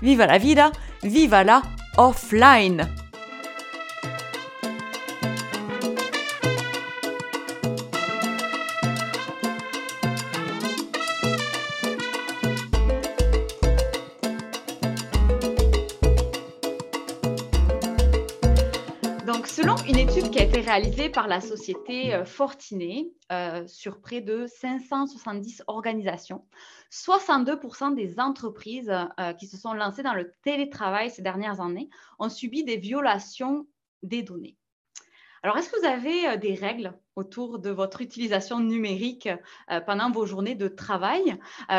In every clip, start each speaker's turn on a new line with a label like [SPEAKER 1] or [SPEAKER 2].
[SPEAKER 1] viva la vida, viva la offline. Selon une étude qui a été réalisée par la société euh, Fortinet euh, sur près de 570 organisations, 62% des entreprises euh, qui se sont lancées dans le télétravail ces dernières années ont subi des violations des données. Alors, est-ce que vous avez des règles autour de votre utilisation numérique euh, pendant vos journées de travail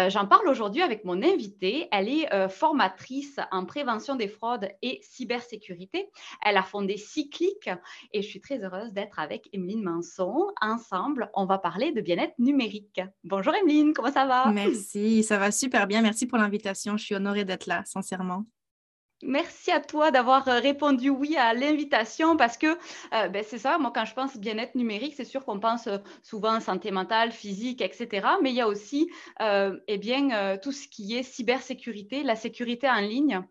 [SPEAKER 1] J'en parle aujourd'hui avec mon invitée. Elle est formatrice en prévention des fraudes et cybersécurité. Elle a fondé Cyclic et je suis très heureuse d'être avec Emeline Manson. Ensemble, on va parler de bien-être numérique. Bonjour Emeline, comment ça va?
[SPEAKER 2] Merci, ça va super bien. Merci pour l'invitation. Je suis honorée d'être là, sincèrement.
[SPEAKER 1] Merci à toi d'avoir euh, répondu oui à l'invitation parce que euh, ben, c'est ça, moi quand je pense bien-être numérique, c'est sûr qu'on pense euh, souvent santé mentale, physique, etc. Mais il y a aussi eh bien, tout ce qui est cybersécurité, la sécurité en ligne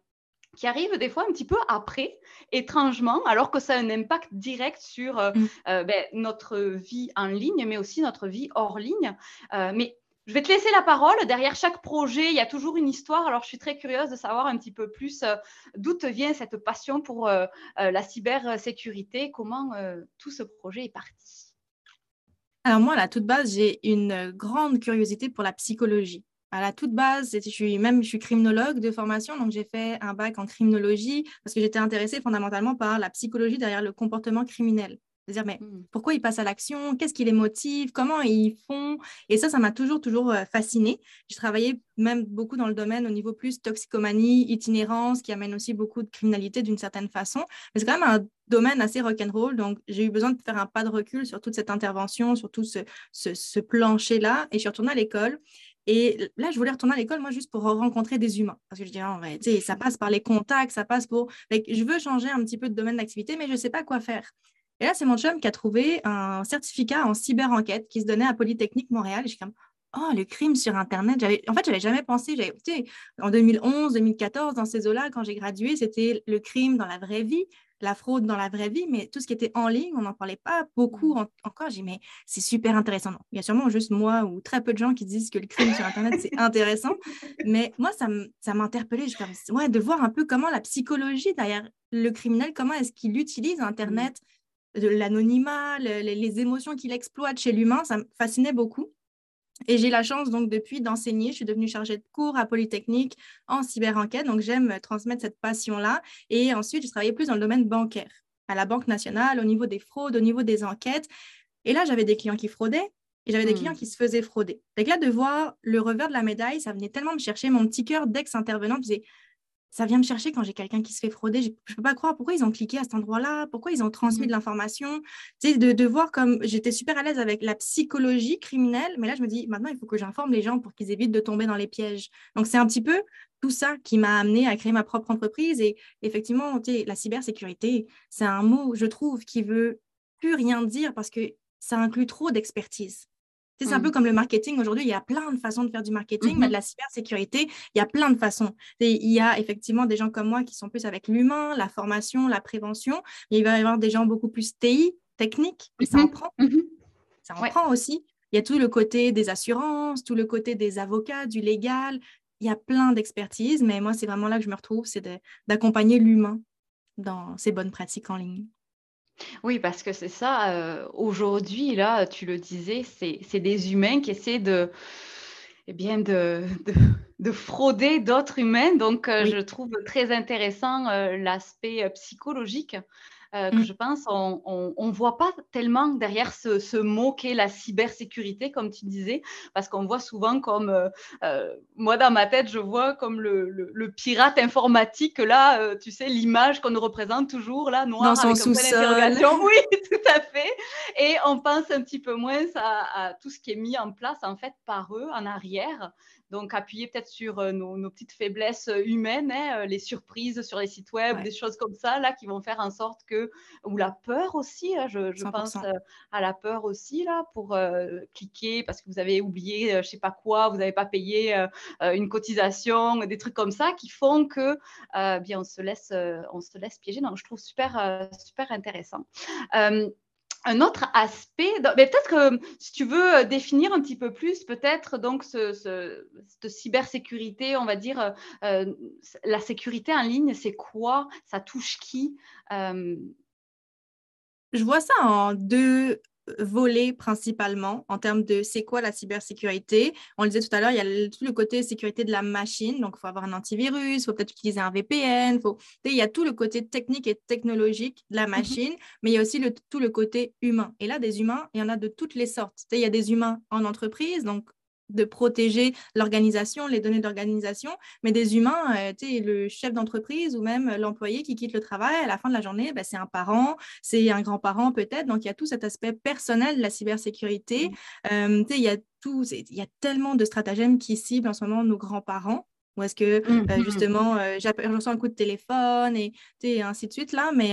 [SPEAKER 1] qui arrive des fois un petit peu après, étrangement, alors que ça a un impact direct sur mmh. ben, notre vie en ligne, mais aussi notre vie hors ligne. mais je vais te laisser la parole. Derrière chaque projet, il y a toujours une histoire. Alors, je suis très curieuse de savoir un petit peu plus euh, d'où te vient cette passion pour euh, euh, la cybersécurité, comment tout ce projet est parti?
[SPEAKER 2] Alors, moi, à la toute base, j'ai une grande curiosité pour la psychologie. À la toute base, je suis même je suis criminologue de formation, donc j'ai fait un bac en criminologie parce que j'étais intéressée fondamentalement par la psychologie derrière le comportement criminel cest dire mais mmh. pourquoi ils passent à l'action? Qu'est-ce qui les motive? Comment ils font? Et ça, ça m'a toujours, toujours euh, fasciné. J'ai travaillé même beaucoup dans le domaine au niveau plus toxicomanie, itinérance, qui amène aussi beaucoup de criminalité d'une certaine façon. Mais c'est quand même un domaine assez rock'n'roll. Donc, j'ai eu besoin de faire un pas de recul sur toute cette intervention, sur tout ce, ce, plancher-là. Et je suis retournée à l'école. Et là, je voulais retourner à l'école, moi, juste pour rencontrer des humains. Parce que je disais, en vrai, ça passe par les contacts, ça passe pour. Je veux changer un petit peu de domaine d'activité, mais je ne sais pas quoi faire. Et là, c'est mon chum qui a trouvé un certificat en cyber-enquête qui se donnait à Polytechnique Montréal. Et je suis comme, oh, le crime sur Internet. En fait, je n'avais jamais pensé. En 2011, 2014, dans ces eaux-là, quand j'ai gradué, c'était le crime dans la vraie vie, la fraude dans la vraie vie, mais tout ce qui était en ligne, on n'en parlait pas beaucoup encore. J'ai dit, mais c'est super intéressant. il y a sûrement juste moi ou très peu de gens qui disent que le crime sur Internet, c'est intéressant. Mais moi, ça m'interpellait. Ouais, de voir un peu comment la psychologie derrière le criminel, comment est-ce qu'il utilise Internet de l'anonymat, les, émotions qu'il exploite chez l'humain, ça me fascinait beaucoup. Et j'ai la chance donc depuis d'enseigner. Je suis devenue chargée de cours à Polytechnique en cyber-enquête. Donc j'aime transmettre cette passion-là. Et ensuite, je travaillais plus dans le domaine bancaire, à la Banque nationale, au niveau des fraudes, au niveau des enquêtes. Et là, j'avais des clients qui fraudaient et j'avais des clients hmm. qui se faisaient frauder. Donc là, de voir le revers de la médaille, ça venait tellement me chercher. Mon petit cœur d'ex-intervenant disait ça vient me chercher quand j'ai quelqu'un qui se fait frauder. Je ne peux pas croire pourquoi ils ont cliqué à cet endroit-là, pourquoi ils ont transmis mmh de l'information. Tu de, de, voir comme j'étais super à l'aise avec la psychologie criminelle, mais là, je me dis, maintenant, il faut que j'informe les gens pour qu'ils évitent de tomber dans les pièges. Donc, c'est un petit peu tout ça qui m'a amené à créer ma propre entreprise. Et effectivement, la cybersécurité, c'est un mot, je trouve, qui veut plus rien dire parce que ça inclut trop d'expertise. C'est un peu mmh. comme le marketing. Aujourd'hui, il y a plein de façons de faire du marketing, mais de mmh la cybersécurité, il y a plein de façons. il y a effectivement des gens comme moi qui sont plus avec l'humain, la formation, la prévention. Mais il va y avoir des gens beaucoup plus TI, techniques, et ça en mmh prend. Ça en prend aussi. Il y a tout le côté des assurances, tout le côté des avocats, du légal. Il y a plein d'expertise, mais moi, c'est vraiment là que je me retrouve, c'est d'accompagner l'humain dans ses bonnes pratiques en ligne.
[SPEAKER 1] Oui, parce que c'est ça, euh, aujourd'hui, là, tu le disais, c'est des humains qui essaient de, eh bien, de, de, frauder d'autres humains. Donc, euh, je trouve très intéressant euh, l'aspect psychologique que mmh. je pense on ne voit pas tellement derrière ce, mot qu'est la cybersécurité, comme tu disais, parce qu'on voit souvent comme, moi dans ma tête, je vois comme le, pirate informatique, là, tu sais, l'image qu'on nous représente toujours, là,
[SPEAKER 2] noir, dans son sous-sol.
[SPEAKER 1] Oui, tout à fait. Et on pense un petit peu moins à, à tout ce qui est mis en place, en fait, par eux en arrière. Donc, appuyer peut-être sur euh, nos, petites faiblesses euh, humaines, hein, euh, les surprises sur les sites web, des choses comme ça, là, qui vont faire en sorte que, ou la peur aussi, hein, je, pense à la peur aussi, là, pour cliquer parce que vous avez oublié, je ne sais pas quoi, vous n'avez pas payé une cotisation, des trucs comme ça qui font que, bien, on se laisse, on se laisse piéger. Donc, je trouve super, super intéressant un autre aspect, mais peut-être que si tu veux euh, définir un petit peu plus, peut-être donc ce, cette cybersécurité, on va dire, euh, euh, la sécurité en ligne, c'est quoi? Ça touche qui? Je
[SPEAKER 2] vois ça en deux voler principalement en termes de c'est quoi la cybersécurité. On le disait tout à l'heure, il y a tout le côté sécurité de la machine, donc il faut avoir un antivirus, il faut peut-être utiliser un VPN, faut... il y a tout le côté technique et technologique de la mmh machine, mais il y a aussi le, tout le côté humain. Et là, des humains, il y en a de toutes les sortes. Il y a des humains en entreprise, donc de protéger l'organisation, les données d'organisation, mais des humains, euh, le chef d'entreprise ou même l'employé qui quitte le travail à la fin de la journée, ben, c'est un parent, c'est un grand-parent peut-être, donc il y a tout cet aspect personnel de la cybersécurité. Mmh. Euh, il y a tout, il y a tellement de stratagèmes qui ciblent en ce moment nos grands-parents. Ou est-ce que mmh, euh, mmh, justement, je reçois un coup de téléphone et, et ainsi de suite là, mais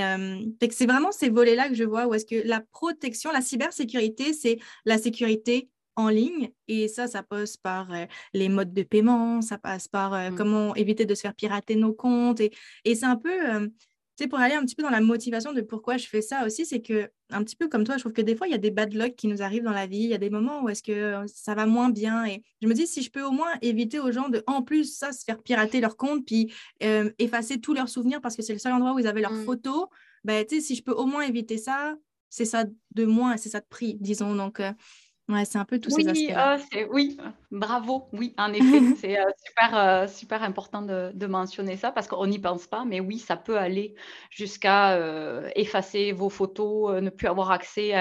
[SPEAKER 2] c'est vraiment ces volets-là que je vois où est-ce que la protection, la cybersécurité, c'est la sécurité en ligne. Et ça, ça passe par euh, les modes de paiement, ça passe par euh, mmh. comment éviter de se faire pirater nos comptes. Et, et c'est un peu, tu sais, pour aller un petit peu dans la motivation de pourquoi je fais ça aussi, c'est que, un petit peu comme toi, je trouve que des fois, il y a des bad luck qui nous arrivent dans la vie. Il y a des moments où est-ce que ça va moins bien. Et je me dis, si je peux au moins éviter aux gens de, en plus, ça, se faire pirater leur compte, puis effacer tous leurs souvenirs parce que c'est le seul endroit où ils avaient leurs mmh. photos, ben, tu sais, si je peux au moins éviter ça, c'est ça de moins, c'est ça de prix, disons. Donc, Ouais, c'est un peu tous
[SPEAKER 1] oui,
[SPEAKER 2] ces aspects-là.
[SPEAKER 1] Euh, oui, bravo. Oui, en effet, c'est euh, super, euh, super important de, de, mentionner ça parce qu'on n'y pense pas, mais oui, ça peut aller jusqu'à effacer vos photos, ne plus avoir accès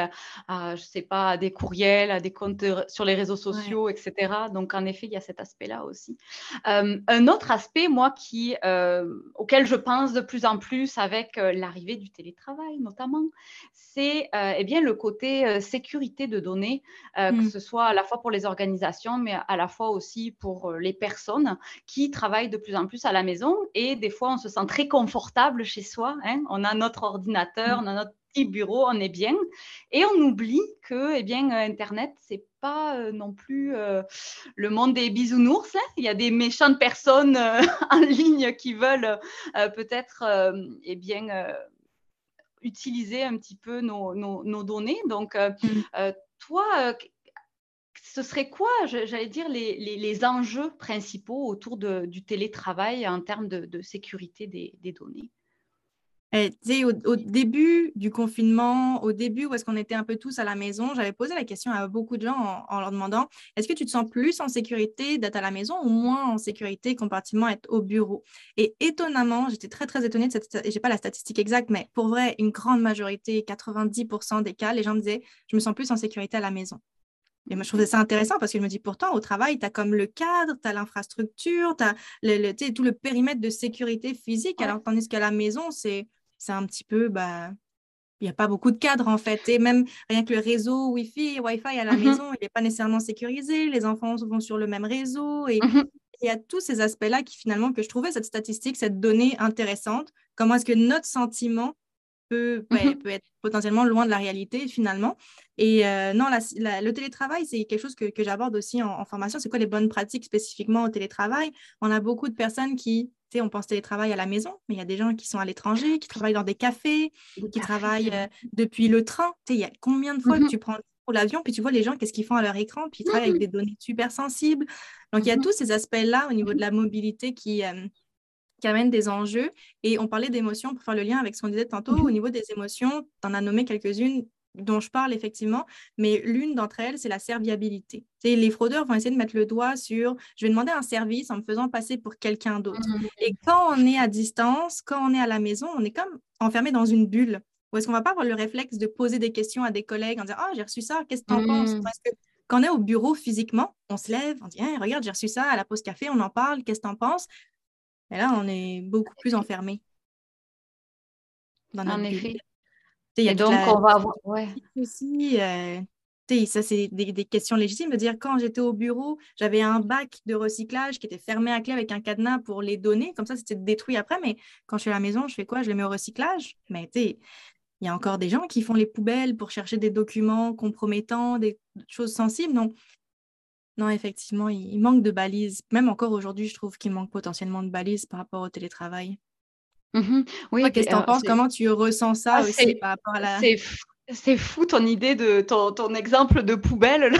[SPEAKER 1] à, je sais pas, à des courriels, à des comptes sur les réseaux sociaux, etc. Donc, en effet, il y a cet aspect-là aussi. un autre aspect, moi, qui, auquel je pense de plus en plus avec l'arrivée du télétravail, notamment, c'est eh bien le côté sécurité de données. Euh, que mmh. ce soit à la fois pour les organisations, mais à la fois aussi pour euh, les personnes qui travaillent de plus en plus à la maison. Et des fois, on se sent très confortable chez soi. Hein. On a notre ordinateur, mmh. on a notre petit bureau, on est bien. Et on oublie que eh bien, euh, Internet, c'est pas non plus le monde des bisounours. Hein. Il y a des méchantes personnes en ligne qui veulent peut-être eh bien, utiliser un petit peu nos, nos, données. Donc, mmh toi, euh, ce serait quoi, j'allais dire, les, enjeux principaux autour du télétravail en termes de, sécurité des, données?
[SPEAKER 2] Eh, au, début du confinement, au début où est-ce qu'on était un peu tous à la maison, j'avais posé la question à beaucoup de gens en, leur demandant est-ce que tu te sens plus en sécurité d'être à la maison ou moins en sécurité comparativement à être au bureau? Et étonnamment, j'étais très très étonnée de cette, j'ai pas la statistique exacte, mais pour vrai, une grande majorité, 90% des cas, les gens me disaient je me sens plus en sécurité à la maison. Et moi, je trouvais ça intéressant parce que je me dis, pourtant, au travail, tu as comme le cadre, tu as l'infrastructure, tu as le, tout le périmètre de sécurité physique, alors tandis qu'à la maison, c'est c'est un petit peu, bah, il n'y a pas beaucoup de cadres en fait. Et même rien que le réseau Wi-Fi Wi-Fi à la mmh maison, il n'est pas nécessairement sécurisé. Les enfants vont sur le même réseau. Et mmh il y a tous ces aspects-là qui finalement, que je trouvais cette statistique, cette donnée intéressante. Comment est-ce que notre sentiment peut, mmh peut être potentiellement loin de la réalité finalement? Et euh, non, le télétravail, c'est quelque chose que, que j'aborde aussi en, en formation. C'est quoi les bonnes pratiques spécifiquement au télétravail? On a beaucoup de personnes qui on pense télétravail à la maison, mais il y a des gens qui sont à l'étranger, qui travaillent dans des cafés, qui travaillent euh, depuis le train. Il y a combien de fois que mmh tu prends l'avion, puis tu vois les gens, qu'est-ce qu'ils font à leur écran, puis ils travaillent avec mmh des données super sensibles. Donc, il y a mmh tous ces aspects-là au niveau de la mobilité qui, euh, qui amènent des enjeux. Et on parlait d'émotions pour faire le lien avec ce qu'on disait tantôt. Au niveau des émotions, tu en as nommé quelques-unes dont je parle effectivement, mais l'une d'entre elles, c'est la serviabilité. les fraudeurs vont essayer de mettre le doigt sur je vais demander un service en me faisant passer pour quelqu'un d'autre. Mmh. Et quand on est à distance, quand on est à la maison, on est comme enfermé dans une bulle. Ou est-ce qu'on va pas avoir le réflexe de poser des questions à des collègues en disant Ah, j'ai reçu ça, qu'est-ce que tu en penses? Mmh. Parce que quand on est au bureau physiquement, on se lève, on dit Regarde, j'ai reçu ça à la pause café, on en parle, qu'est-ce que tu en penses? Et là, on est beaucoup plus enfermé.
[SPEAKER 1] en effet. Et donc, on va avoir. Ouais.
[SPEAKER 2] Aussi, euh, ça, c'est des, questions légitimes. De dire, quand j'étais au bureau, j'avais un bac de recyclage qui était fermé à clé avec un cadenas pour les donner. Comme ça, c'était détruit après. Mais quand je suis à la maison, je fais quoi? Je les mets au recyclage. Mais tu sais, il y a encore des gens qui font les poubelles pour chercher des documents compromettants, des choses sensibles. Donc, non, effectivement, il, manque de balises. Même encore aujourd'hui, je trouve qu'il manque potentiellement de balises par rapport au télétravail.
[SPEAKER 1] Mmh oui,
[SPEAKER 2] qu'est-ce que tu en penses? Comment tu ressens ça ah, aussi par rapport à la.
[SPEAKER 1] C'est fou ton idée de ton, exemple de poubelle.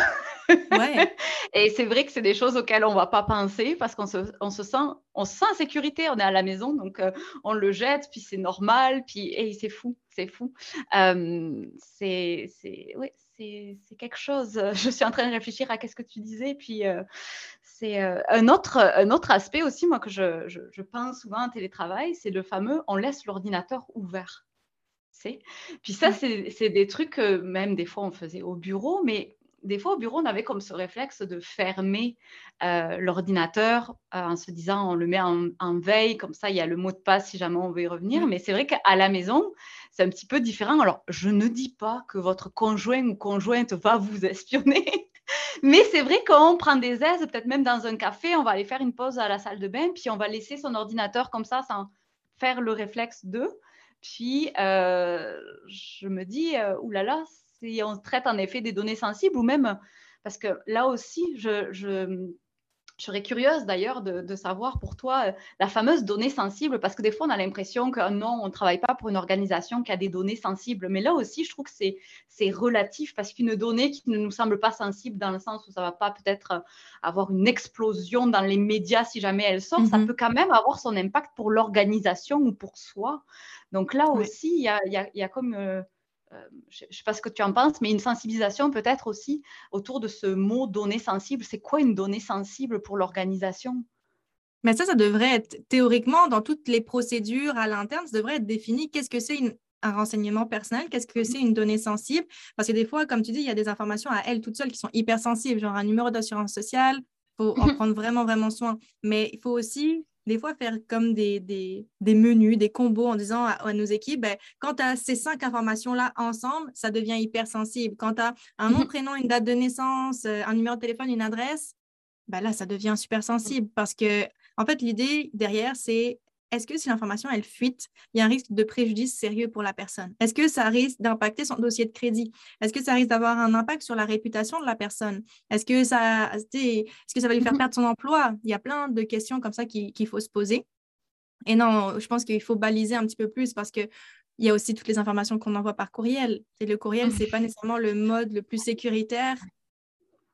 [SPEAKER 1] Ouais. et c'est vrai que c'est des choses auxquelles on ne va pas penser parce qu'on se, on se, sent, on sent en sécurité, on est à la maison, donc euh, on le jette, puis c'est normal, puis c'est fou, c'est fou. Euh, c'est quelque chose. Je suis en train de réfléchir à qu'est-ce que tu disais, puis euh, c'est euh, un, autre, un autre aspect aussi, moi, que je, je, je pense souvent en télétravail, c'est le fameux on laisse l'ordinateur ouvert. Puis ça, c'est des trucs que même des fois on faisait au bureau, mais des fois au bureau, on avait comme ce réflexe de fermer euh, l'ordinateur euh, en se disant on le met en, veille, comme ça il y a le mot de passe si jamais on veut y revenir. Mais c'est vrai qu'à la maison, c'est un petit peu différent. Alors, je ne dis pas que votre conjoint ou conjointe va vous espionner. Mais c'est vrai qu'on prend des aises, peut-être même dans un café, on va aller faire une pause à la salle de bain, puis on va laisser son ordinateur comme ça sans faire le réflexe d'eux. Puis, euh, je me dis, oulala, si on traite en effet des données sensibles ou même, parce que là aussi, je, je serais curieuse d'ailleurs de, savoir pour toi euh, la fameuse donnée sensible, parce que des fois on a l'impression que non, on ne travaille pas pour une organisation qui a des données sensibles. Mais là aussi, je trouve que c'est relatif, parce qu'une donnée qui ne nous semble pas sensible dans le sens où ça ne va pas peut-être euh, avoir une explosion dans les médias si jamais elle sort, ça mhm. peut quand même avoir son impact pour l'organisation ou pour soi. Donc là aussi, il y, a, comme... Euh, euh, je ne sais pas ce que tu en penses, mais une sensibilisation peut-être aussi autour de ce mot donnée sensible. C'est quoi une donnée sensible pour l'organisation?
[SPEAKER 2] Mais ça, ça devrait être théoriquement dans toutes les procédures à l'interne, ça devrait être défini qu'est-ce que c'est un renseignement personnel, qu'est-ce que c'est une donnée sensible. Parce que des fois, comme tu dis, il y a des informations à elles toutes seules qui sont hyper sensibles, genre un numéro d'assurance sociale, il faut en prendre vraiment, vraiment soin. Mais il faut aussi des fois faire comme des, des, des, menus, des combos en disant à, nos équipes, ben, quand tu as ces cinq informations-là ensemble, ça devient hyper sensible. Quand tu as un nom, mhm. prénom, une date de naissance, euh, un numéro de téléphone, une adresse, ben là, ça devient super sensible parce que, en fait, l'idée derrière, c'est est-ce que si l'information, elle fuite, il y a un risque de préjudice sérieux pour la personne? Est-ce que ça risque d'impacter son dossier de crédit? Est-ce que ça risque d'avoir un impact sur la réputation de la personne? Est-ce que ça, est-ce que ça va lui faire mm-hmm. perdre son emploi? Il y a plein de questions comme ça qu'il faut se poser. Et non, je pense qu'il faut baliser un petit peu plus parce que il y a aussi toutes les informations qu'on envoie par courriel. Et le courriel, ce n'est pas nécessairement le mode le plus sécuritaire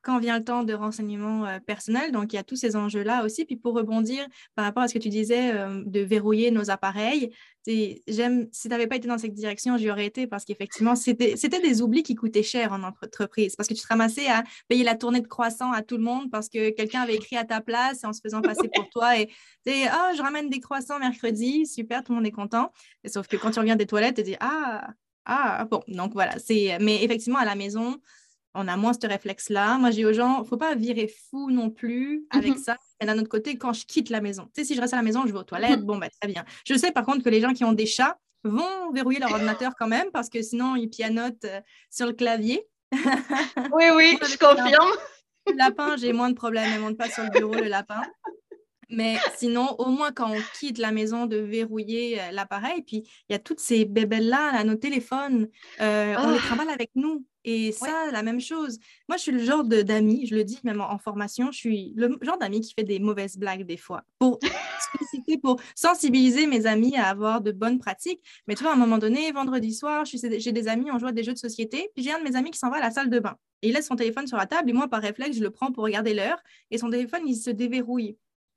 [SPEAKER 2] quand vient le temps de renseignement euh, personnel. Donc, il y a tous ces enjeux-là aussi. Puis pour rebondir par rapport à ce que tu disais euh, de verrouiller nos appareils, j'aime, si tu n'avais pas été dans cette direction, j'y aurais été parce qu'effectivement, c'était des oublis qui coûtaient cher en entreprise parce que tu te ramassais à payer la tournée de croissants à tout le monde parce que quelqu'un avait écrit à ta place en se faisant passer pour toi et tu oh, je ramène des croissants mercredi, super, tout le monde est content. Et sauf que quand tu reviens des toilettes, tu dis, ah, ah, bon, donc voilà, c'est, mais effectivement, à la maison, on a moins ce réflexe-là. Moi, je dis aux gens, faut pas virer fou non plus avec mhm. ça. Et d'un autre côté, quand je quitte la maison, tu sais, si je reste à la maison, je vais aux toilettes, mhm. bon, ben, très bien. Je sais par contre que les gens qui ont des chats vont verrouiller leur ordinateur quand même parce que sinon, ils pianotent euh, sur le clavier.
[SPEAKER 1] oui, oui, je confirme.
[SPEAKER 2] Le lapin, j'ai moins de problèmes. ne monte pas sur le bureau, le lapin. Mais sinon, au moins quand on quitte la maison, de verrouiller euh, l'appareil. Puis il y a toutes ces bébelles-là, nos téléphones, euh, on les ah! travaille avec nous. Et ça, la même chose. Moi, je suis le genre d'ami, je le dis même en, formation, je suis le genre d'ami qui fait des mauvaises blagues des fois pour pour sensibiliser mes amis à avoir de bonnes pratiques. Mais tu vois, à un moment donné, vendredi soir, j'ai des amis, on joue à des jeux de société, puis j'ai un de mes amis qui s'en va à la salle de bain. Et il laisse son téléphone sur la table, et moi, par réflexe, je le prends pour regarder l'heure, et son téléphone, il se déverrouille.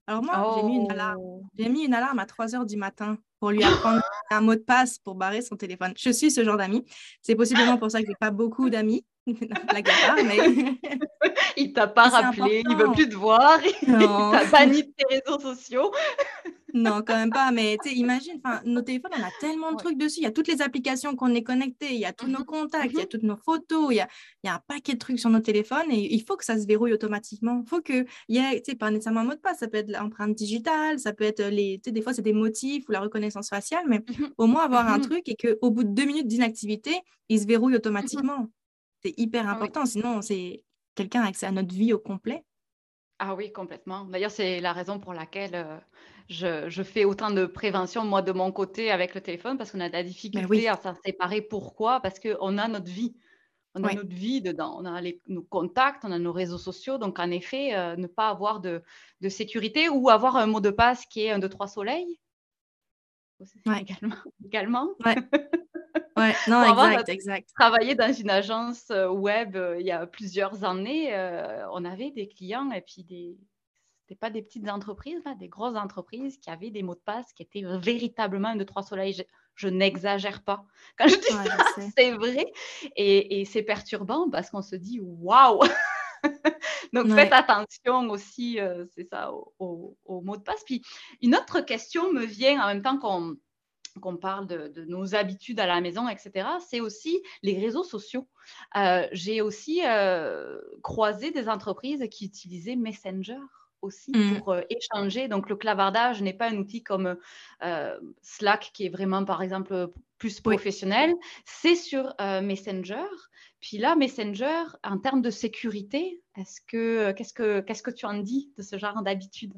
[SPEAKER 2] Alors moi, j'ai mis une alarme. Oh. J'ai mis une alarme à 3 heures du matin pour lui apprendre un mot de passe pour barrer son téléphone. Je suis ce genre d'ami. C'est possiblement pour ça que j'ai pas beaucoup d'amis. La guitare, mais...
[SPEAKER 1] il t'a pas rappelé, il veut plus te voir, il t'a banni de tes réseaux sociaux.
[SPEAKER 2] Non, quand même pas. Mais imagine, nos téléphones, on a tellement de trucs dessus. Il y a toutes les applications qu'on est connecté, il y a tous nos mmh contacts, il y a mmh toutes nos photos, il y a, il y a un paquet de trucs sur nos téléphones et il faut que ça se verrouille automatiquement. Il faut qu'il y ait, tu sais, pas nécessairement un mot de passe, ça peut être l'empreinte digitale, ça peut être les, tu sais, des fois c'est des motifs ou la reconnaissance faciale, mais mmh au moins avoir un truc et qu'au bout de deux minutes d'inactivité, il se verrouille automatiquement. C'est hyper ah important, sinon c'est quelqu'un a accès à notre vie au complet.
[SPEAKER 1] Ah oui, complètement. D'ailleurs, c'est la raison pour laquelle euh, je, fais autant de prévention, moi, de mon côté, avec le téléphone, parce qu'on a de la difficulté à s'en séparer. Pourquoi? Parce qu'on a notre vie. On a notre vie dedans. On a nos contacts, on a nos réseaux sociaux. Donc, en effet, euh, ne pas avoir de, sécurité ou avoir un mot de passe qui est un, deux, trois soleils. Également. également.
[SPEAKER 2] Ouais, non, exact, exact.
[SPEAKER 1] Travailler dans une agence euh, web euh, il y a plusieurs années, euh, on avait des clients et puis des. C'était pas des petites entreprises, là, des grosses entreprises qui avaient des mots de passe qui étaient véritablement un de trois soleils. Je, n'exagère pas. Quand je dis ça, c'est vrai. Et, c'est perturbant parce qu'on se dit waouh! Donc faites attention aussi, c'est ça, aux mots de passe. Puis une autre question me vient en même temps qu'on qu'on parle de, nos habitudes à la maison, etc., c'est aussi les réseaux sociaux. Euh, j'ai aussi euh, croisé des entreprises qui utilisaient Messenger aussi mmh. pour euh, échanger. Donc, le clavardage n'est pas un outil comme Slack qui est vraiment, par exemple, plus professionnel. C'est sur Messenger. Puis là, Messenger, en termes de sécurité, est-ce que qu'est-ce que qu'est-ce que tu en dis de ce genre d'habitude?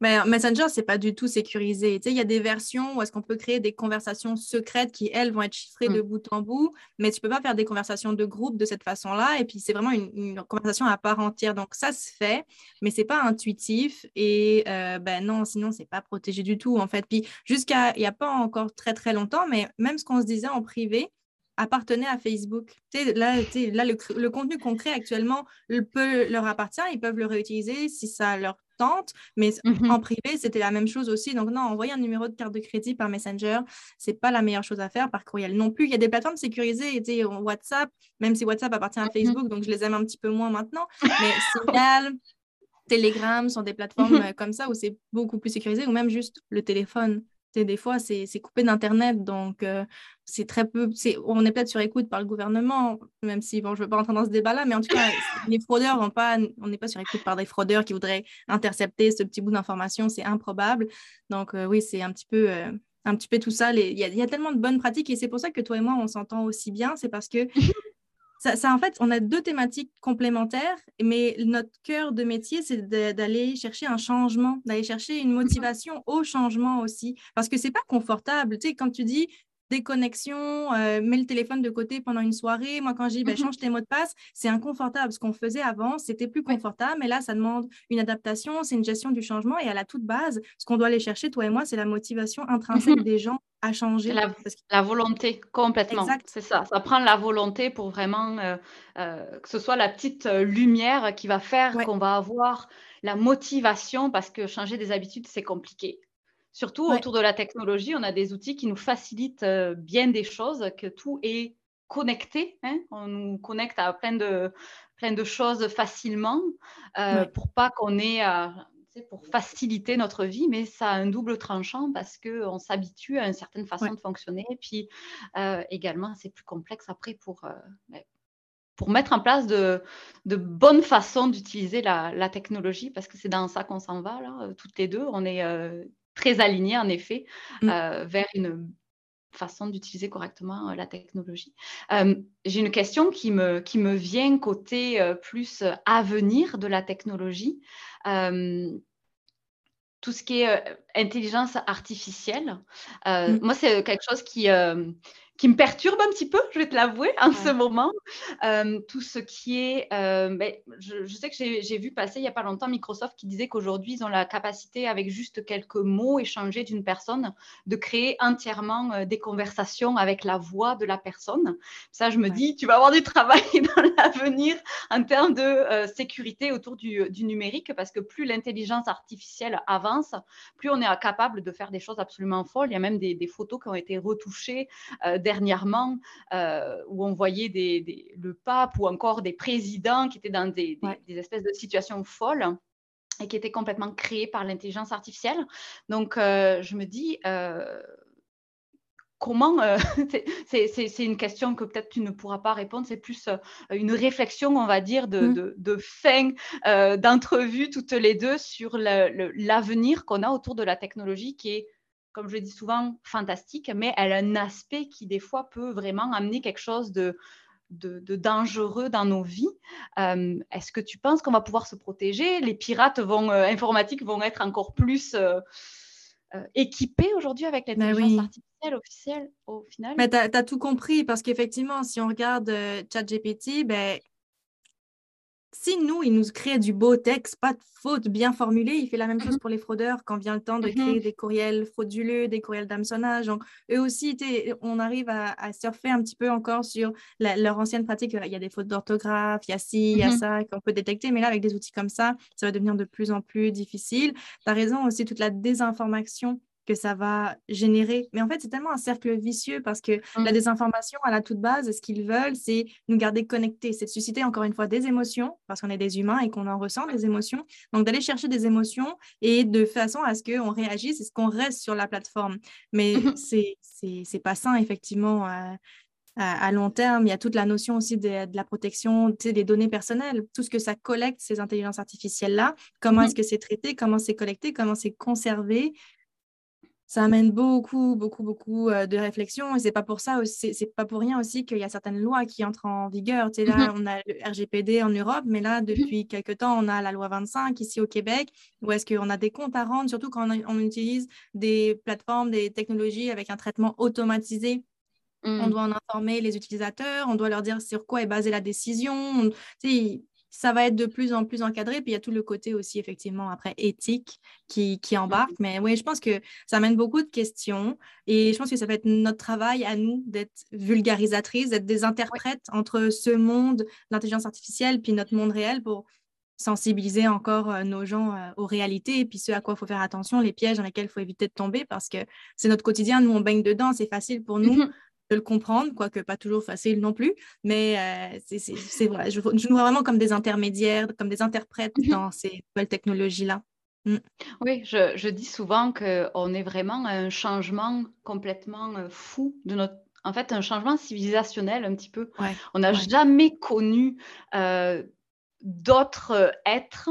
[SPEAKER 2] Mais Messenger, c'est pas du tout sécurisé. Tu sais, il y a des versions où est-ce qu'on peut créer des conversations secrètes qui, elles, vont être chiffrées de mm. bout en bout, mais tu peux pas faire des conversations de groupe de cette façon-là. Et puis, c'est vraiment une, conversation à part entière. Donc, ça se fait, mais c'est pas intuitif. Et euh, ben non, sinon, c'est pas protégé du tout, en fait. Puis, jusqu'à, il n'y a pas encore très, très longtemps, mais même ce qu'on se disait en privé, appartenait à Facebook. là, là le, le, contenu qu'on crée actuellement peut leur appartient, ils peuvent le réutiliser si ça leur tente, mais mmh en privé, c'était la même chose aussi. Donc non, envoyer un numéro de carte de crédit par Messenger, c'est pas la meilleure chose à faire par courriel non plus. Il y a des plateformes sécurisées, WhatsApp, même si WhatsApp appartient à mmh Facebook, donc je les aime un petit peu moins maintenant, mais Signal, Telegram sont des plateformes euh, comme ça où c'est beaucoup plus sécurisé, ou même juste le téléphone des fois, c'est coupé d'Internet, donc euh, c'est très peu. on est peut-être sur écoute par le gouvernement, même si bon, je ne veux pas rentrer dans ce débat-là, mais en tout cas, les fraudeurs vont pas. On n'est pas sur écoute par des fraudeurs qui voudraient intercepter ce petit bout d'information, c'est improbable. Donc euh, oui, c'est un petit peu. Euh, un petit peu tout ça, il y, y, a tellement de bonnes pratiques et c'est pour ça que toi et moi, on s'entend aussi bien. C'est parce que ça, en fait, on a deux thématiques complémentaires, mais notre cœur de métier, c'est d'aller chercher un changement, d'aller chercher une motivation au changement aussi, parce que c'est pas confortable. Tu sais, quand tu dis déconnexion, euh, mets le téléphone de côté pendant une soirée. Moi, quand je dis ben, change tes mots de passe, c'est inconfortable. Ce qu'on faisait avant, c'était plus confortable, mais là, ça demande une adaptation, c'est une gestion du changement. Et à la toute base, ce qu'on doit aller chercher, toi et moi, c'est la motivation intrinsèque des gens à changer.
[SPEAKER 1] La, volonté, complètement. C'est ça. Ça prend la volonté pour vraiment euh, euh, que ce soit la petite lumière qui va faire qu'on va avoir la motivation parce que changer des habitudes, c'est compliqué. Surtout autour de la technologie, on a des outils qui nous facilitent euh, bien des choses, que tout est connecté. Hein. On nous connecte à plein de, plein de choses facilement euh, pour pas qu'on ait pour faciliter notre vie, mais ça a un double tranchant parce qu'on s'habitue à une certaine façon de fonctionner. Et puis euh, également, c'est plus complexe après pour, ben, pour mettre en place de, de bonnes façons d'utiliser la, la, technologie parce que c'est dans ça qu'on s'en va, là, toutes les deux. On est très aligné en effet, mmh. euh, vers une façon d'utiliser correctement euh, la technologie. Euh, j'ai une question qui me, qui me vient côté plus avenir de la technologie. tout ce qui est intelligence artificielle, mmh. moi, c'est quelque chose qui, qui me perturbe un petit peu, je vais te l'avouer, en ce moment. Euh, tout ce qui est. Euh, ben, je, sais que j'ai vu passer il n'y a pas longtemps Microsoft qui disait qu'aujourd'hui, ils ont la capacité, avec juste quelques mots échangés d'une personne, de créer entièrement euh, des conversations avec la voix de la personne. Ça, je me dis, tu vas avoir du travail dans l'avenir en termes de sécurité autour du, numérique, parce que plus l'intelligence artificielle avance, plus on est capable de faire des choses absolument folles. Il y a même des, des photos qui ont été retouchées dernièrement euh, où on voyait des, le pape ou encore des présidents qui étaient dans des, espèces de situations folles. et qui était complètement créé par l'intelligence artificielle. Donc, je me dis, comment, euh, c'est une question que peut-être tu ne pourras pas répondre, c'est plus euh, une réflexion, on va dire, de, mmh. de, fin euh, d'entrevue toutes les deux sur l'avenir qu'on a autour de la technologie qui est, comme je le dis souvent, fantastique, mais elle a un aspect qui des fois peut vraiment amener quelque chose de, de, dangereux dans nos vies. Est-ce que tu penses qu'on va pouvoir se protéger? Les pirates vont, informatiques vont être encore plus équipés aujourd'hui avec ben l'intelligence artificielle officiel au final?
[SPEAKER 2] Mais tu as, tout compris parce qu'effectivement, si on regarde euh, ChatGPT, ben, si nous, il nous crée du beau texte, pas de faute, bien formulé, il fait la même chose mm-hmm. pour les fraudeurs quand vient le temps de créer mm-hmm. des courriels frauduleux, des courriels d'hameçonnage. Donc, eux aussi, on arrive à, surfer un petit peu encore sur leur ancienne pratique. Il y a des fautes d'orthographe, il y a ci, il y a mm-hmm. ça qu'on peut détecter. Mais là, avec des outils comme ça, ça va devenir de plus en plus difficile. Tu as raison aussi, toute la désinformation que ça va générer. Mais en fait, c'est tellement un cercle vicieux parce que la mmh. désinformation, à la toute base, ce qu'ils veulent, c'est nous garder connectés, c'est de susciter encore une fois des émotions parce qu'on est des humains et qu'on en ressent des émotions. Donc, d'aller chercher des émotions et de façon à ce qu'on réagisse et ce qu'on reste sur la plateforme? Mais mmh c'est c'est pas sain, effectivement. à, long terme, il y a toute la notion aussi de, de la protection des données personnelles, tout ce que ça collecte, ces intelligences artificielles-là, comment mmh est-ce que c'est traité, comment c'est collecté, comment c'est conservé, ça amène beaucoup, beaucoup, beaucoup euh, de réflexions. Et c'est pas pour ça, c'est pas pour rien aussi qu'il y a certaines lois qui entrent en vigueur. Tu sais, là, mmh on a le RGPD en Europe, mais là, mmh depuis quelques temps, on a la loi 25 ici au Québec, où est-ce qu'on a des comptes à rendre, surtout quand on, utilise des plateformes, des technologies avec un traitement automatisé. On mmh. doit en informer les utilisateurs, on doit leur dire sur quoi est basée la décision. Tu sais, ça va être de plus en plus encadré. Puis il y a tout le côté aussi, effectivement, après éthique qui, qui embarque. Mais oui, je pense que ça amène beaucoup de questions. Et je pense que ça va être notre travail à nous d'être vulgarisatrices, d'être des interprètes entre ce monde, l'intelligence artificielle, puis notre monde réel pour sensibiliser encore euh, nos gens euh, aux réalités et puis ce à quoi il faut faire attention, les pièges dans lesquels il faut éviter de tomber parce que c'est notre quotidien. Nous, on baigne dedans, c'est facile pour nous. Mhm de le comprendre, quoique pas toujours facile non plus, mais euh, c'est vrai. Je, je, nous vois vraiment comme des intermédiaires, comme des interprètes mhm. dans ces nouvelles technologies-là.
[SPEAKER 1] Mm. Oui, je, je, dis souvent qu'on est vraiment un changement complètement euh, fou de notre... En fait, un changement civilisationnel un petit peu. On n'a jamais connu euh, d'autres êtres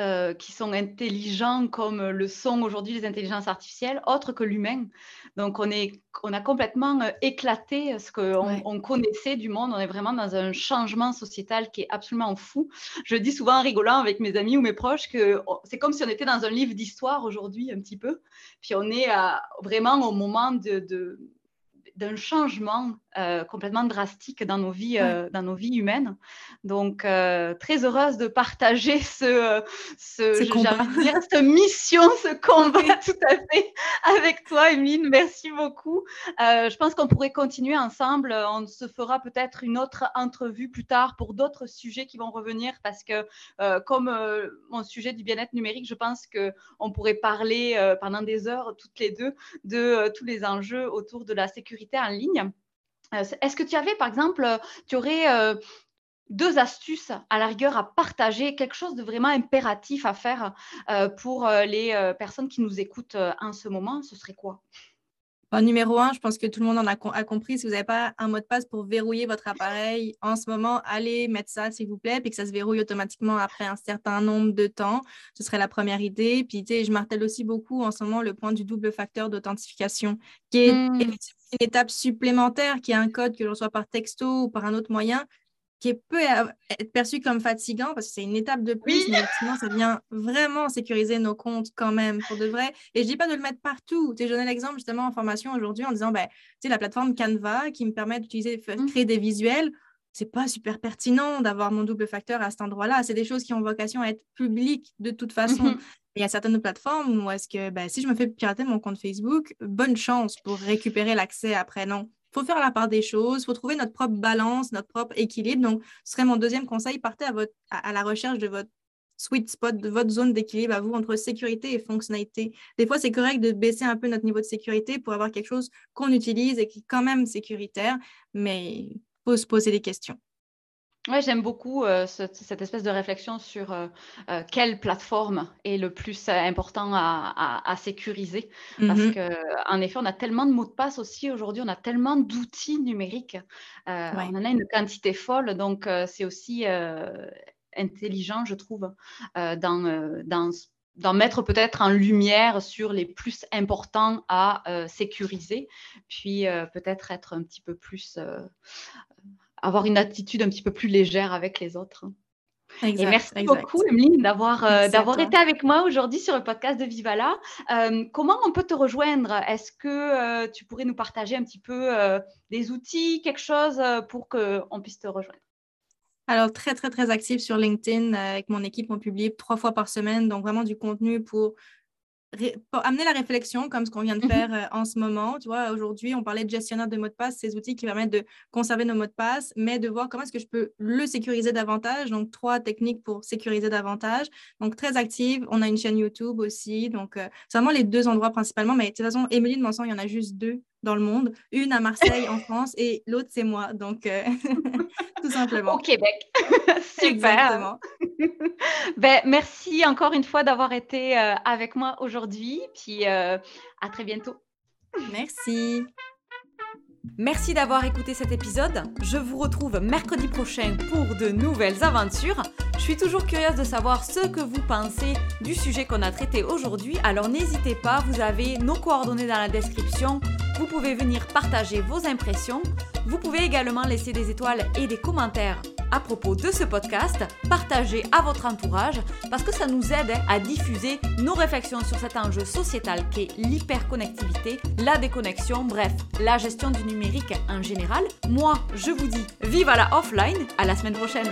[SPEAKER 1] euh, qui sont intelligents comme le sont aujourd'hui les intelligences artificielles, autres que l'humain. Donc, on, est, on a complètement euh, éclaté ce qu'on on connaissait du monde. On est vraiment dans un changement sociétal qui est absolument fou. Je dis souvent en rigolant avec mes amis ou mes proches que oh, c'est comme si on était dans un livre d'histoire aujourd'hui, un petit peu. Puis on est vraiment au moment de, de d'un changement euh, complètement drastique dans nos vies, euh, dans nos vies humaines. Donc, euh, très heureuse de partager ce, ce, dire, cette mission, ce combat tout à fait avec toi, Emeline. Merci beaucoup. je pense qu'on pourrait continuer ensemble. On se fera peut-être une autre entrevue plus tard pour d'autres sujets qui vont revenir parce que, comme mon sujet du bien-être numérique, je pense qu'on pourrait parler pendant des heures toutes les deux de tous les enjeux autour de la sécurité en ligne. Euh, est-ce que tu avais, par exemple, euh, tu aurais euh, deux astuces à la rigueur à partager, quelque chose de vraiment impératif à faire pour les personnes qui nous écoutent en ce moment, ce serait quoi?
[SPEAKER 2] Numéro un, je pense que tout le monde en a, compris. Si vous n'avez pas un mot de passe pour verrouiller votre appareil en ce moment, allez mettre ça, s'il vous plaît, puis que ça se verrouille automatiquement après un certain nombre de temps. Ce serait la première idée. Puis, tu sais, je martèle aussi beaucoup en ce moment le point du double facteur d'authentification, qui est mmh. Une étape supplémentaire, qui est un code que l'on soit par texto ou par un autre moyen, qui peut être perçu comme fatigant parce que c'est une étape de plus, mais sinon, ça vient vraiment sécuriser nos comptes quand même, pour de vrai. Et je dis pas de le mettre partout. Tu sais, je donnais l'exemple justement en formation aujourd'hui en disant, ben, tu sais, la plateforme Canva qui me permet d'utiliser, de mmh. créer des visuels, c'est pas super pertinent d'avoir mon double facteur à cet endroit-là. C'est des choses qui ont vocation à être publiques de toute façon. Mmh il y a certaines plateformes où est-ce que ben, si je me fais pirater mon compte Facebook, bonne chance pour récupérer l'accès après. Non, faut faire la part des choses, faut trouver notre propre balance, notre propre équilibre. Donc, ce serait mon deuxième conseil, partez à, la recherche de votre sweet spot, de votre zone d'équilibre à vous entre sécurité et fonctionnalité. Des fois, c'est correct de baisser un peu notre niveau de sécurité pour avoir quelque chose qu'on utilise et qui est quand même sécuritaire, mais faut se poser des questions.
[SPEAKER 1] Ouais, j'aime beaucoup euh, cette espèce de réflexion sur euh, euh, quelle plateforme est le plus important à, sécuriser. Parce mmh qu'en effet, on a tellement de mots de passe aussi aujourd'hui, on a tellement d'outils numériques. On en a une quantité folle, donc c'est aussi intelligent, je trouve, d'en mettre peut-être en lumière sur les plus importants à sécuriser, puis peut-être être un petit peu plus avoir une attitude un petit peu plus légère avec les autres. Hein. et merci beaucoup, Emeline, d'avoir euh, d'avoir été avec moi aujourd'hui sur le podcast de Vivala. Euh, comment on peut te rejoindre? Est-ce que euh, tu pourrais nous partager un petit peu des outils, quelque chose pour qu'on puisse te rejoindre?
[SPEAKER 2] Alors, très, très, très active sur LinkedIn. avec mon équipe, on publie trois fois par semaine. Donc, vraiment du contenu pour amener la réflexion, comme ce qu'on vient de mmh faire euh, en ce moment. Tu vois, aujourd'hui, on parlait de gestionnaire de mots de passe, ces outils qui permettent de conserver nos mots de passe, mais de voir comment est-ce que je peux le sécuriser davantage. Donc, trois techniques pour sécuriser davantage. Donc, très active. On a une chaîne YouTube aussi. Donc, euh, c'est vraiment les deux endroits principalement. Mais de toute façon, Émilie de Manson, il y en a juste deux dans le monde. Une à Marseille, en France, et l'autre, c'est moi. Donc, euh, tout simplement.
[SPEAKER 1] Au Québec. Super. ben, merci encore une fois d'avoir été euh, avec moi aujourd'hui. Puis euh, à très bientôt.
[SPEAKER 2] Merci.
[SPEAKER 3] Merci d'avoir écouté cet épisode. Je vous retrouve mercredi prochain pour de nouvelles aventures. Je suis toujours curieuse de savoir ce que vous pensez du sujet qu'on a traité aujourd'hui. Alors n'hésitez pas, vous avez nos coordonnées dans la description. Vous pouvez venir partager vos impressions. Vous pouvez également laisser des étoiles et des commentaires à propos de ce podcast, partagez à votre entourage parce que ça nous aide à diffuser nos réflexions sur cet enjeu sociétal qu'est l'hyperconnectivité, la déconnexion, bref, la gestion du numérique en général. Moi, je vous dis vive à la offline, à la semaine prochaine.